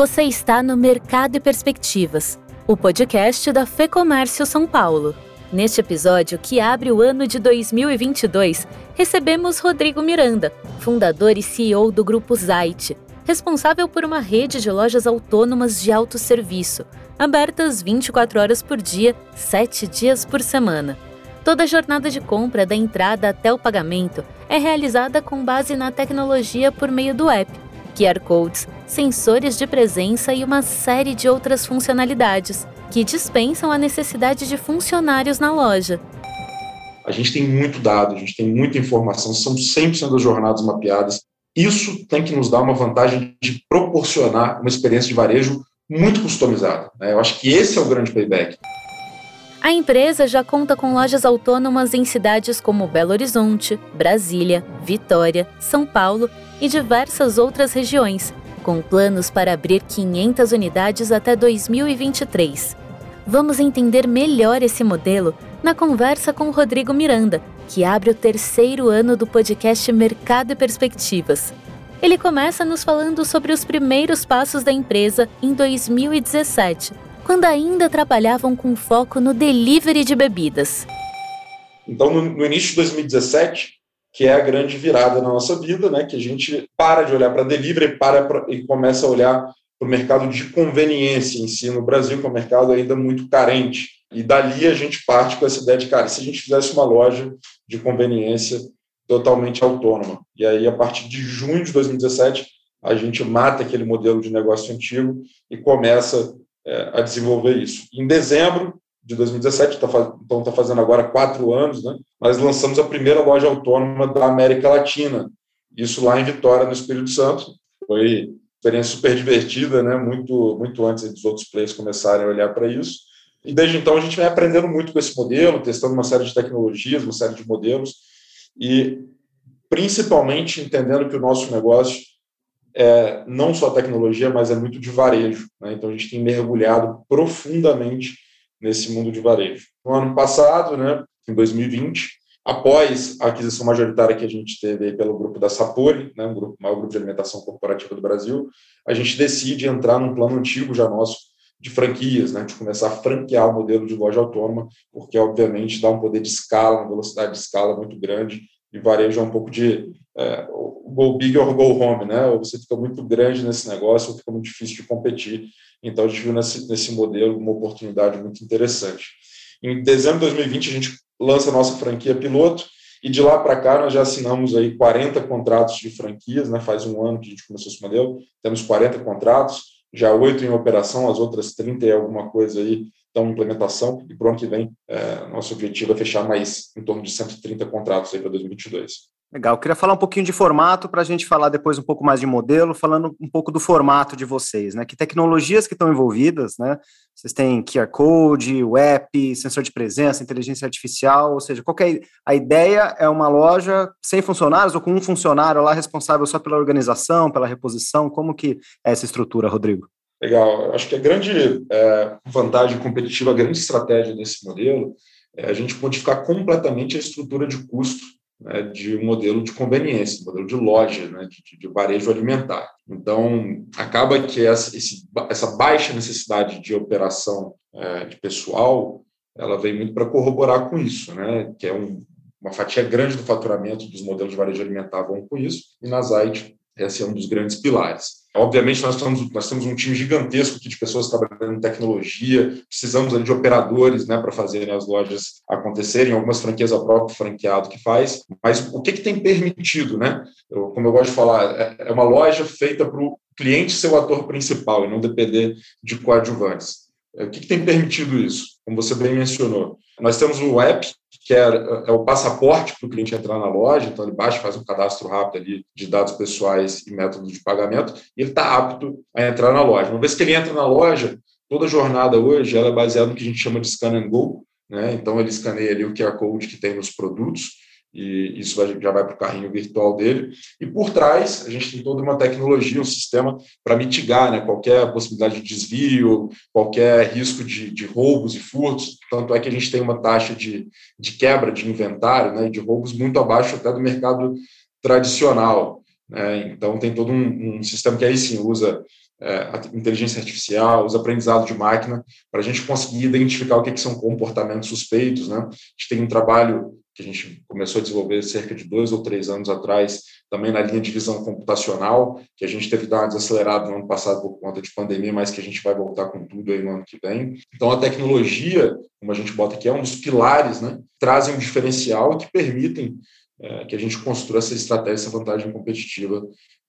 Você está no Mercado e Perspectivas, o podcast da Fecomércio São Paulo. Neste episódio, que abre o ano de 2022, recebemos Rodrigo Miranda, fundador e CEO do Grupo Zait, responsável por uma rede de lojas autônomas de autosserviço, abertas 24 horas por dia, 7 dias por semana. Toda a jornada de compra, da entrada até o pagamento, é realizada com base na tecnologia por meio do app QR Codes, sensores de presença e uma série de outras funcionalidades que dispensam a necessidade de funcionários na loja. A gente tem muito dado, a gente tem muita informação, são 100% das jornadas mapeadas. Isso tem que nos dar uma vantagem de proporcionar uma experiência de varejo muito customizada. Né? Eu acho que esse é o grande payback. A empresa já conta com lojas autônomas em cidades como Belo Horizonte, Brasília, Vitória, São Paulo e diversas outras regiões, com planos para abrir 500 unidades até 2023. Vamos entender melhor esse modelo na conversa com Rodrigo Miranda, que abre o terceiro ano do podcast Mercado e Perspectivas. Ele começa nos falando sobre os primeiros passos da empresa em 2017 quando ainda trabalhavam com foco no delivery de bebidas. Então, no, início de 2017, que é a grande virada na nossa vida, né, que a gente para de olhar para delivery para pra, e começa a olhar para o mercado de conveniência em si no Brasil, que é um mercado ainda muito carente. E dali a gente parte com essa ideia de, cara, se a gente fizesse uma loja de conveniência totalmente autônoma. E aí, a partir de junho de 2017, a gente mata aquele modelo de negócio antigo e começa é, a desenvolver isso. Em dezembro de 2017, tá, então está fazendo agora quatro anos, né, nós lançamos a primeira loja autônoma da América Latina, isso lá em Vitória, no Espírito Santo. Foi experiência super divertida, né, muito, muito antes dos outros players começarem a olhar para isso. E desde então a gente vem aprendendo muito com esse modelo, testando uma série de tecnologias, uma série de modelos, e principalmente entendendo que o nosso negócio é, não só tecnologia, mas é muito de varejo. Né? Então, a gente tem mergulhado profundamente nesse mundo de varejo. No ano passado, né, em 2020, após a aquisição majoritária que a gente teve pelo grupo da Sapori, né, um grupo, maior grupo de alimentação corporativa do Brasil, a gente decide entrar num plano antigo já nosso de franquias, né, de começar a franquear o modelo de loja autônoma, porque, obviamente, dá um poder de escala, uma velocidade de escala muito grande, e varejo é um pouco de é, go big or go home, né? Ou você fica muito grande nesse negócio, ou fica muito difícil de competir. Então, a gente viu nesse, nesse modelo uma oportunidade muito interessante. Em dezembro de 2020, a gente lança a nossa franquia piloto, e de lá para cá nós já assinamos aí 40 contratos de franquias, né? Faz um ano que a gente começou esse modelo, temos 40 contratos, já oito em operação, as outras 30 e alguma coisa aí estão em implementação, e para o ano que vem, é, nosso objetivo é fechar mais em torno de 130 contratos para 2022. Legal, eu queria falar um pouquinho de formato para a gente falar depois um pouco mais de modelo, falando um pouco do formato de vocês, né? Que tecnologias que estão envolvidas, né? Vocês têm QR Code, web, sensor de presença, inteligência artificial, ou seja, qual é a ideia é uma loja sem funcionários ou com um funcionário lá responsável só pela organização, pela reposição, como que é essa estrutura, Rodrigo? Legal, acho que a grande é, vantagem competitiva, a grande estratégia desse modelo é a gente modificar completamente a estrutura de custo né, de um modelo de conveniência, um modelo de loja, né, de, de, varejo alimentar. Então, acaba que essa, esse, essa baixa necessidade de operação é, de pessoal, ela vem muito para corroborar com isso, né, que é um, uma fatia grande do faturamento dos modelos de varejo alimentar vão com isso, e na Zait esse é um dos grandes pilares. Obviamente, nós, estamos, nós temos um time gigantesco de pessoas trabalhando em tecnologia, precisamos ali de operadores né, para fazerem as lojas acontecerem, algumas franquias o franqueado que faz, mas o que, que tem permitido? Né? Eu, como eu gosto de falar, é, é uma loja feita para o cliente ser o ator principal e não depender de coadjuvantes. É, o que, que tem permitido isso? Como você bem mencionou. Nós temos o app, que é, é o passaporte para o cliente entrar na loja, então ele baixa, faz um cadastro rápido ali de dados pessoais e métodos de pagamento, e ele está apto a entrar na loja. Uma vez que ele entra na loja, toda a jornada hoje ela é baseada no que a gente chama de scan and go, né? então ele escaneia ali o QR Code que tem nos produtos, e isso já vai para o carrinho virtual dele. E por trás, a gente tem toda uma tecnologia, um sistema para mitigar né, qualquer possibilidade de desvio, qualquer risco de, de, roubos e furtos. Tanto é que a gente tem uma taxa de, de quebra de inventário, né, de roubos muito abaixo até do mercado tradicional. Né? Então, tem todo um, um sistema que aí sim usa é, inteligência artificial, os aprendizados de máquina, para a gente conseguir identificar o que, que, são comportamentos suspeitos. Né? A gente tem um trabalho que a gente começou a desenvolver cerca de dois ou três anos atrás, também na linha de visão computacional, que a gente teve que dar no ano passado por conta de pandemia, mas que a gente vai voltar com tudo aí no ano que vem. Então, a tecnologia, como a gente bota aqui, é um dos pilares, né? trazem um diferencial que permitem é, que a gente construa essa estratégia, essa vantagem competitiva,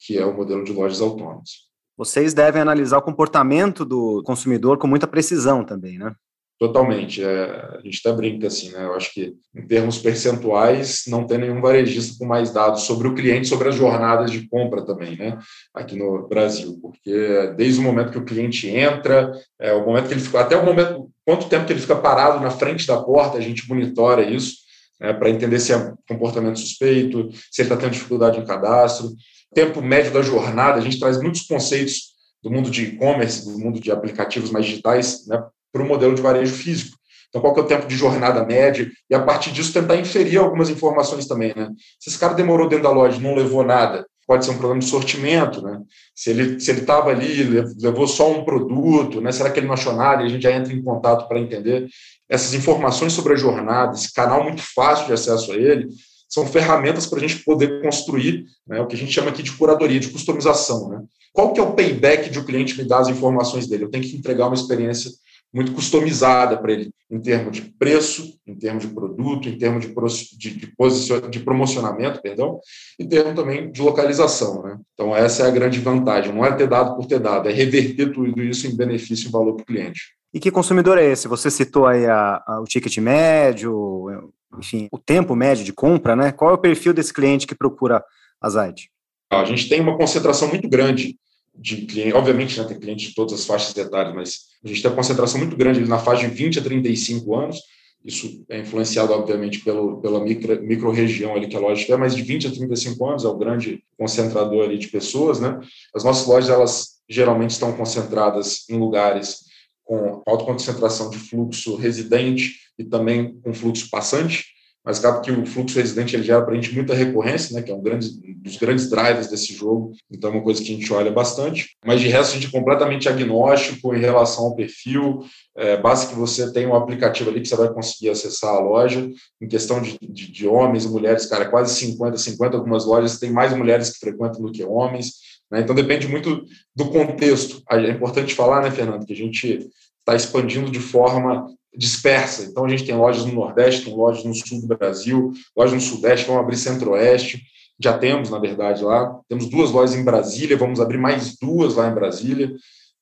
que é o modelo de lojas autônomas. Vocês devem analisar o comportamento do consumidor com muita precisão também, né? Totalmente. É, a gente até brinca assim, né? Eu acho que, em termos percentuais, não tem nenhum varejista com mais dados sobre o cliente, sobre as jornadas de compra também, né? Aqui no Brasil, porque desde o momento que o cliente entra, é, o momento que ele fica, até o momento, quanto tempo que ele fica parado na frente da porta, a gente monitora isso, né, para entender se é comportamento suspeito, se ele está tendo dificuldade em cadastro tempo médio da jornada, a gente traz muitos conceitos do mundo de e-commerce, do mundo de aplicativos mais digitais, né, para o modelo de varejo físico. Então, qual que é o tempo de jornada média? E, a partir disso, tentar inferir algumas informações também. Né? Se esse cara demorou dentro da loja não levou nada, pode ser um problema de sortimento. Né? Se ele se estava ali, levou só um produto, né? será que ele não achou nada? E a gente já entra em contato para entender essas informações sobre a jornada, esse canal muito fácil de acesso a ele, são ferramentas para a gente poder construir né, o que a gente chama aqui de curadoria, de customização. Né? Qual que é o payback de o cliente me dar as informações dele? Eu tenho que entregar uma experiência muito customizada para ele, em termos de preço, em termos de produto, em termos de, de, de, de promocionamento, perdão, em termos também de localização. Né? Então, essa é a grande vantagem. Não é ter dado por ter dado, é reverter tudo isso em benefício e valor para o cliente. E que consumidor é esse? Você citou aí a, a, o ticket médio, enfim, o tempo médio de compra, né? Qual é o perfil desse cliente que procura a Zaid? A gente tem uma concentração muito grande de clientes, obviamente, né, tem clientes de todas as faixas etárias, mas a gente tem uma concentração muito grande na faixa de 20 a 35 anos, isso é influenciado, obviamente, pelo, pela micro, região ali que a loja é, mas de 20 a 35 anos é o grande concentrador ali de pessoas, né? As nossas lojas, elas geralmente estão concentradas em lugares com alta concentração de fluxo residente e também com fluxo passante, mas acaba que o fluxo residente ele gera para a gente muita recorrência, né, que é um grande, dos grandes drivers desse jogo, então é uma coisa que a gente olha bastante, mas de resto a gente é completamente agnóstico em relação ao perfil, é, basta que você tenha um aplicativo ali que você vai conseguir acessar a loja, em questão de, de, de homens e mulheres, cara, quase 50, 50 algumas lojas tem mais mulheres que frequentam do que homens, né? Então, depende muito do contexto. É importante falar, né, Fernando, que a gente está expandindo de forma dispersa. Então, a gente tem lojas no Nordeste, tem lojas no Sul do Brasil, lojas no Sudeste, vamos abrir Centro-Oeste. Já temos, na verdade, lá. Temos duas lojas em Brasília, vamos abrir mais duas lá em Brasília.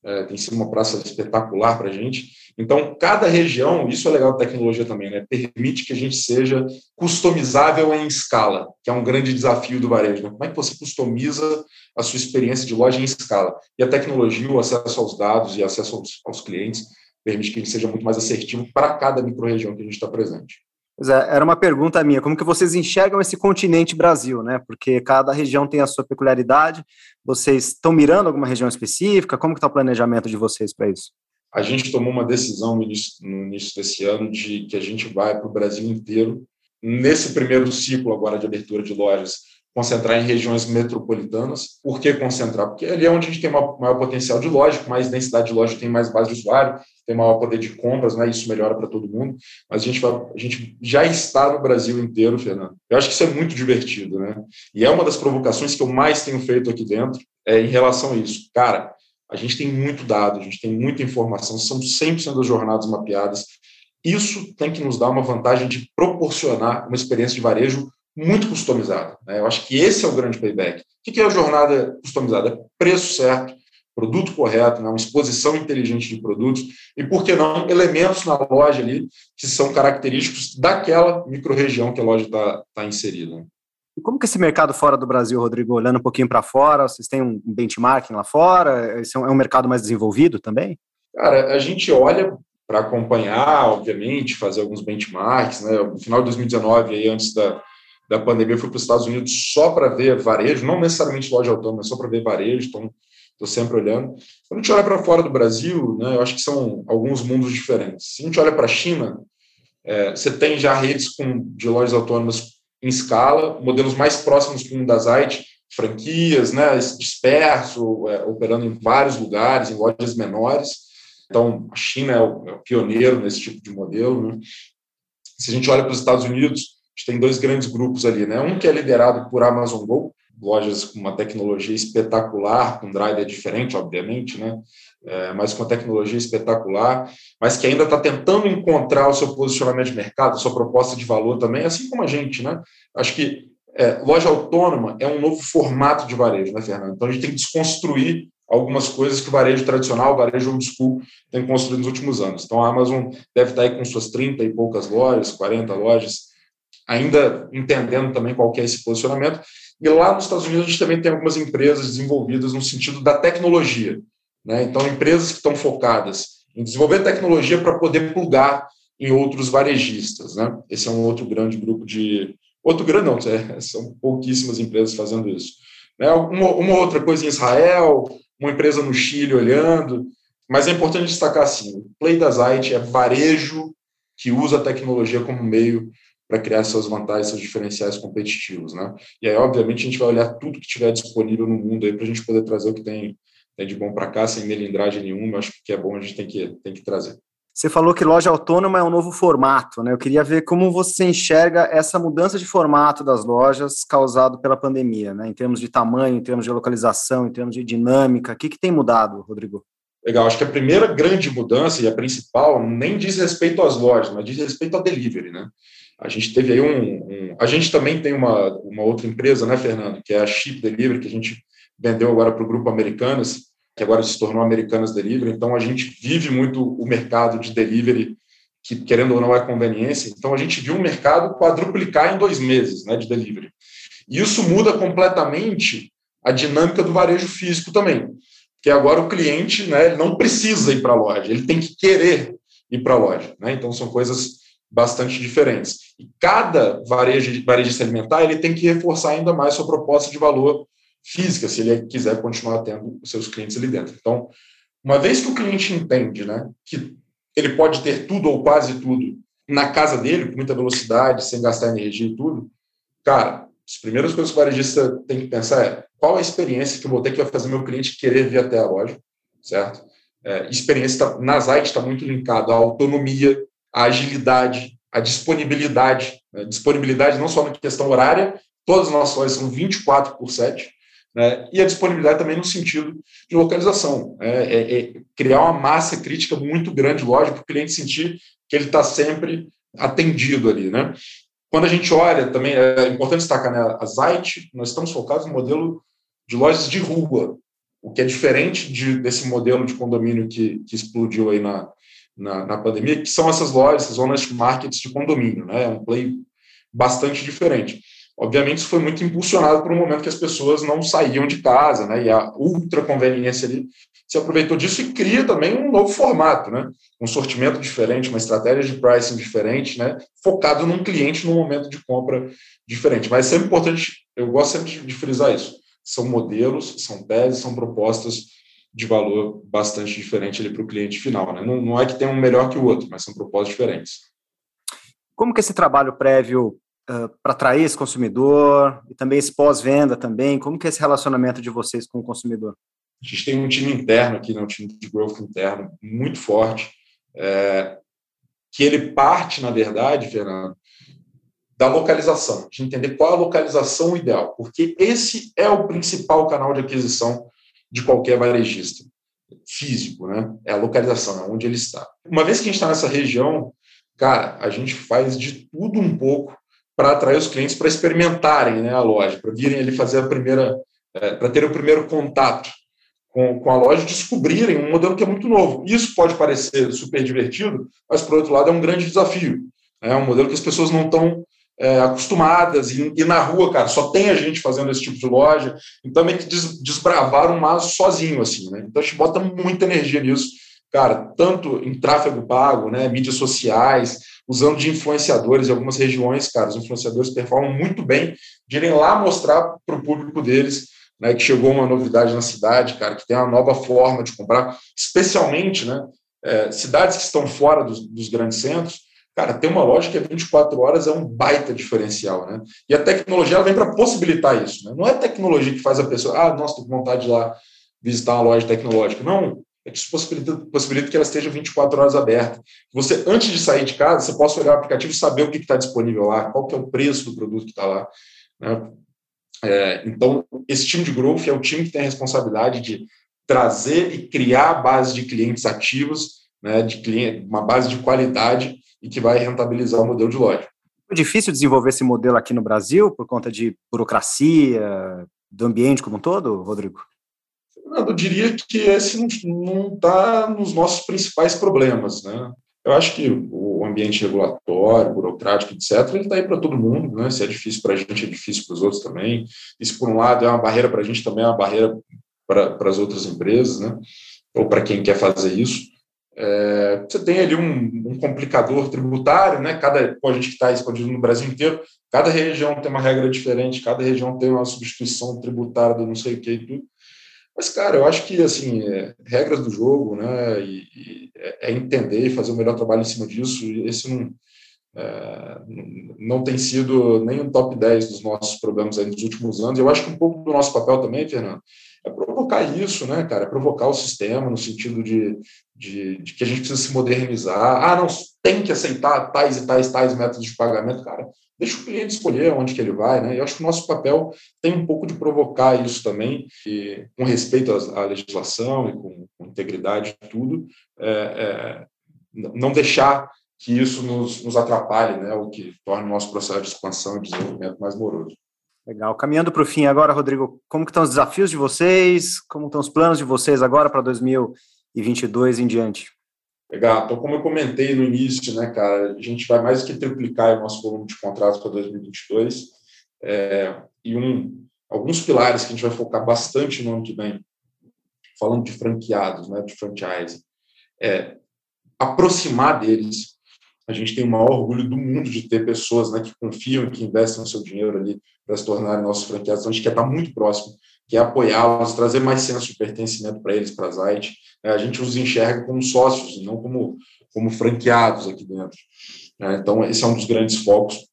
É, tem sido uma praça espetacular para a gente. Então, cada região, isso é legal da tecnologia também, né? Permite que a gente seja customizável em escala, que é um grande desafio do varejo. Né? Como é que você customiza a sua experiência de loja em escala? E a tecnologia, o acesso aos dados e acesso aos, aos clientes, permite que ele seja muito mais assertivo para cada microrregião que a gente está presente. Pois é, era uma pergunta minha, como que vocês enxergam esse continente Brasil, né? Porque cada região tem a sua peculiaridade. Vocês estão mirando alguma região específica? Como que está o planejamento de vocês para isso? a gente tomou uma decisão no início, no início desse ano de que a gente vai para o Brasil inteiro, nesse primeiro ciclo agora de abertura de lojas, concentrar em regiões metropolitanas. Por que concentrar? Porque ali é onde a gente tem maior, potencial de loja, mais densidade de loja tem mais base de usuário, tem maior poder de compras, né? isso melhora para todo mundo. Mas a gente, vai, a gente já está no Brasil inteiro, Fernando. Eu acho que isso é muito divertido, né? E é uma das provocações que eu mais tenho feito aqui dentro é, em relação a isso. Cara, a gente tem muito dado, a gente tem muita informação, são 100% das jornadas mapeadas. Isso tem que nos dar uma vantagem de proporcionar uma experiência de varejo muito customizada. Né? Eu acho que esse é o grande payback. O que é a jornada customizada? É preço certo, produto correto, né? uma exposição inteligente de produtos e, por que não, elementos na loja ali que são característicos daquela microrregião que a loja está tá inserida. E como que esse mercado fora do Brasil, Rodrigo, olhando um pouquinho para fora, vocês têm um benchmarking lá fora? Esse é um mercado mais desenvolvido também? Cara, a gente olha para acompanhar, obviamente, fazer alguns benchmarks, né? No final de 2019, aí, antes da, da pandemia, eu fui para os Estados Unidos só para ver varejo, não necessariamente loja autônoma, mas só para ver varejo, então estou sempre olhando. Quando a gente olha para fora do Brasil, né, eu acho que são alguns mundos diferentes. Se a gente olha para a China, é, você tem já redes com, de lojas autônomas em escala, modelos mais próximos que um da Zite, franquias, né, disperso, é, operando em vários lugares, em lojas menores. Então, a China é o, é o pioneiro nesse tipo de modelo. Né? Se a gente olha para os Estados Unidos, a gente tem dois grandes grupos ali, né? Um que é liderado por Amazon Go, lojas com uma tecnologia espetacular, com driver diferente, obviamente, né? É, mas com uma tecnologia espetacular, mas que ainda está tentando encontrar o seu posicionamento de mercado, sua proposta de valor também, assim como a gente, né? Acho que é, loja autônoma é um novo formato de varejo, né, Fernando? Então a gente tem que desconstruir algumas coisas que o varejo tradicional, o varejo old school, tem construído nos últimos anos. Então a Amazon deve estar aí com suas 30 e poucas lojas, 40 lojas, ainda entendendo também qual é esse posicionamento. E lá nos Estados Unidos a gente também tem algumas empresas desenvolvidas no sentido da tecnologia. Né? Então, empresas que estão focadas em desenvolver tecnologia para poder plugar em outros varejistas. Né? Esse é um outro grande grupo de, Outro grande não, é, são pouquíssimas empresas fazendo isso. Né? Uma, uma, outra coisa em Israel, uma empresa no Chile olhando, mas é importante destacar assim, o Play da Zite é varejo que usa a tecnologia como meio para criar suas vantagens, seus diferenciais competitivos, né? E aí, obviamente, a gente vai olhar tudo que tiver disponível no mundo aí para a gente poder trazer o que tem, tem de bom para cá, sem melindragem nenhuma, acho que é bom a gente tem que, tem que trazer. Você falou que loja autônoma é um novo formato, né? Eu queria ver como você enxerga essa mudança de formato das lojas causado pela pandemia, né? Em termos de tamanho, em termos de localização, em termos de dinâmica, o que, que tem mudado, Rodrigo? Legal, acho que a primeira grande mudança e a principal nem diz respeito às lojas, mas diz respeito ao delivery, né? A gente teve aí um, um a gente também tem uma, uma outra empresa, né, Fernando, que é a Chip Delivery, que a gente vendeu agora para o grupo Americanas, que agora se tornou Americanas Delivery. Então, a gente vive muito o mercado de delivery, que, querendo ou não, é conveniência. Então, a gente viu o mercado quadruplicar em dois meses né, de delivery. E isso muda completamente a dinâmica do varejo físico também. Que agora o cliente né, não precisa ir para a loja, ele tem que querer ir para a loja. Né? Então, são coisas bastante diferentes. E cada varejo, varejista alimentar ele tem que reforçar ainda mais sua proposta de valor física, se ele quiser continuar tendo os seus clientes ali dentro. Então, uma vez que o cliente entende né, que ele pode ter tudo ou quase tudo na casa dele, com muita velocidade, sem gastar energia e tudo, cara, as primeiras coisas que o varejista tem que pensar é qual a experiência que eu vou ter que vai fazer meu cliente querer vir até a loja, certo? É, experiência tá, na está muito linkado à autonomia, à agilidade, à disponibilidade. Né? Disponibilidade não só na questão horária, todas as nossas lojas são 24 por 7, né? e a disponibilidade também no sentido de localização. Né? É, é criar uma massa crítica muito grande, lógico, para o cliente sentir que ele está sempre atendido ali. Né? Quando a gente olha também, é importante destacar, né, a Zite, nós estamos focados no modelo de lojas de rua, o que é diferente de, desse modelo de condomínio que, que explodiu aí na, na, na, pandemia, que são essas lojas, essas zonas markets de condomínio, né? É um play bastante diferente. Obviamente, isso foi muito impulsionado por um momento que as pessoas não saíam de casa, né? E a ultra conveniência ali se aproveitou disso e cria também um novo formato, né? Um sortimento diferente, uma estratégia de pricing diferente, né? Focado num cliente num momento de compra diferente. Mas é sempre importante, eu gosto sempre de frisar isso. São modelos, são teses, são propostas de valor bastante diferente para o cliente final, né? Não, não é que tem um melhor que o outro, mas são propostas diferentes. Como que esse trabalho prévio uh, para atrair esse consumidor e também esse pós-venda também? Como que é esse relacionamento de vocês com o consumidor? A gente tem um time interno aqui, né, um time de growth interno muito forte, é, que ele parte, na verdade, Fernando, da localização, de entender qual a localização ideal, porque esse é o principal canal de aquisição de qualquer varejista físico, né? É a localização, é onde ele está. Uma vez que a gente está nessa região, cara, a gente faz de tudo um pouco para atrair os clientes para experimentarem né, a loja, para virem ali fazer a primeira, é, para ter o primeiro contato com, com a loja, descobrirem um modelo que é muito novo. Isso pode parecer super divertido, mas por outro lado é um grande desafio. É um modelo que as pessoas não estão é, acostumadas e, e, na rua, cara, só tem a gente fazendo esse tipo de loja, então é que des, desbravar um maso sozinho, assim, né? Então a gente bota muita energia nisso, cara, tanto em tráfego pago, né, mídias sociais, usando de influenciadores em algumas regiões, cara, os influenciadores performam muito bem de irem lá mostrar para o público deles né, que chegou uma novidade na cidade, cara, que tem uma nova forma de comprar, especialmente, né, é, cidades que estão fora dos, dos, grandes centros, cara, ter uma loja que é 24 horas é um baita diferencial, né? E a tecnologia ela vem para possibilitar isso, né? Não é tecnologia que faz a pessoa, ah, nossa, tô com vontade de ir lá visitar uma loja tecnológica. Não, é que isso possibilita, possibilita que ela esteja 24 horas aberta. Você, antes de sair de casa, você possa olhar o aplicativo e saber o que está disponível lá, qual que é o preço do produto que está lá. Né? É, então, esse time de growth é o time que tem a responsabilidade de trazer e criar a base de clientes ativos, né, de cliente, uma base de qualidade e que vai rentabilizar o modelo de loja. É difícil desenvolver esse modelo aqui no Brasil por conta de burocracia, do ambiente como um todo, Rodrigo? Eu diria que esse não está nos nossos principais problemas, né? Eu acho que o ambiente regulatório, burocrático, etc., ele está aí para todo mundo, né? Se é difícil para a gente, é difícil para os outros também. Isso, por um lado, é uma barreira para a gente, também é uma barreira para as outras empresas, né? Ou para quem quer fazer isso. É, você tem ali um, um, complicador tributário, né? Cada, gente que está expandindo no Brasil inteiro, cada região tem uma regra diferente, cada região tem uma substituição tributária do não sei o que e tudo. Mas, cara, eu acho que, assim, é, regras do jogo, né, e, e é, é entender e fazer o melhor trabalho em cima disso, esse não, é, não tem sido nem o top 10 dos nossos problemas nos últimos anos. Eu acho que um pouco do nosso papel também, Fernando, é provocar isso, né, cara? É provocar o sistema no sentido de, de, de, que a gente precisa se modernizar. Ah, não, tem que aceitar tais e tais, tais métodos de pagamento, cara. Deixa o cliente escolher onde que ele vai, né? Eu acho que o nosso papel tem um pouco de provocar isso também, e, com respeito à, legislação e com, com integridade e tudo, é, é, não deixar que isso nos, nos atrapalhe, né? O que torna o nosso processo de expansão e desenvolvimento mais moroso. Legal. Caminhando para o fim agora, Rodrigo, como estão os desafios de vocês? Como estão os planos de vocês agora para 2022 em diante? Legal. Então, como eu comentei no início, né, cara, a gente vai mais que triplicar o nosso volume de contratos para 2022. É, e um, alguns pilares que a gente vai focar bastante no ano que vem, falando de franqueados, né, de franchise, é aproximar deles a gente tem o maior orgulho do mundo de ter pessoas né, que confiam que investem o seu dinheiro ali para se tornarem nossos franqueados. Então, a gente quer estar muito próximo, quer apoiá-los, trazer mais senso de pertencimento para eles, para a Zite. É, a gente os enxerga como sócios não como, como franqueados aqui dentro. É, então, esse é um dos grandes focos,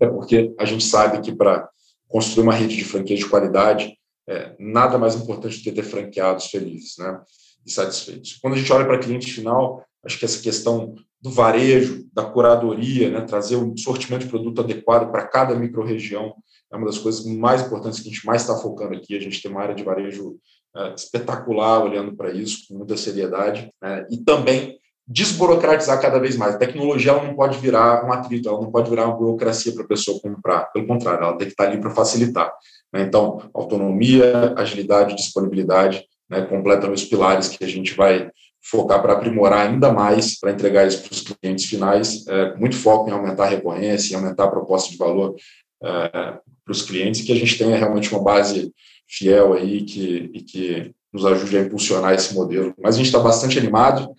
é porque a gente sabe que para construir uma rede de franquias de qualidade, é, nada mais importante do que ter franqueados felizes né, e satisfeitos. Quando a gente olha para cliente final, acho que essa questão do varejo, da curadoria, né, trazer um sortimento de produto adequado para cada microrregião é uma das coisas mais importantes que a gente mais está focando aqui. A gente tem uma área de varejo é, espetacular olhando para isso com muita seriedade né, e também desburocratizar cada vez mais. A tecnologia ela não pode virar um atrito, ela não pode virar uma burocracia para a pessoa comprar. Pelo contrário, ela tem que estar ali para facilitar. Né? Então, autonomia, agilidade, disponibilidade né, completam os pilares que a gente vai focar para aprimorar ainda mais, para entregar isso para os clientes finais, é, muito foco em aumentar a recorrência, em aumentar a proposta de valor é, para os clientes, e que a gente tenha realmente uma base fiel aí que, e que nos ajude a impulsionar esse modelo. Mas a gente está bastante animado,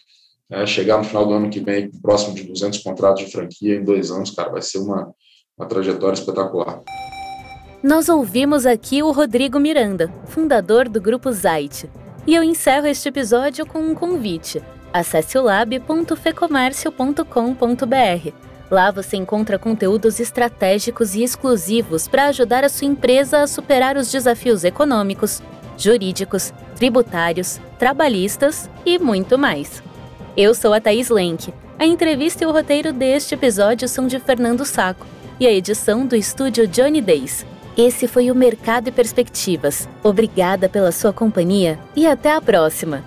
é, chegar no final do ano que vem próximo de 200 contratos de franquia em dois anos, cara, vai ser uma, uma trajetória espetacular. Nós ouvimos aqui o Rodrigo Miranda, fundador do Grupo Zait. E eu encerro este episódio com um convite. Acesse o lab.fecomércio.com.br. Lá você encontra conteúdos estratégicos e exclusivos para ajudar a sua empresa a superar os desafios econômicos, jurídicos, tributários, trabalhistas e muito mais. Eu sou a Thaís Lenk. A entrevista e o roteiro deste episódio são de Fernando Saco e a edição do estúdio Johnny Days. Esse foi o Mercado e Perspectivas. Obrigada pela sua companhia e até a próxima!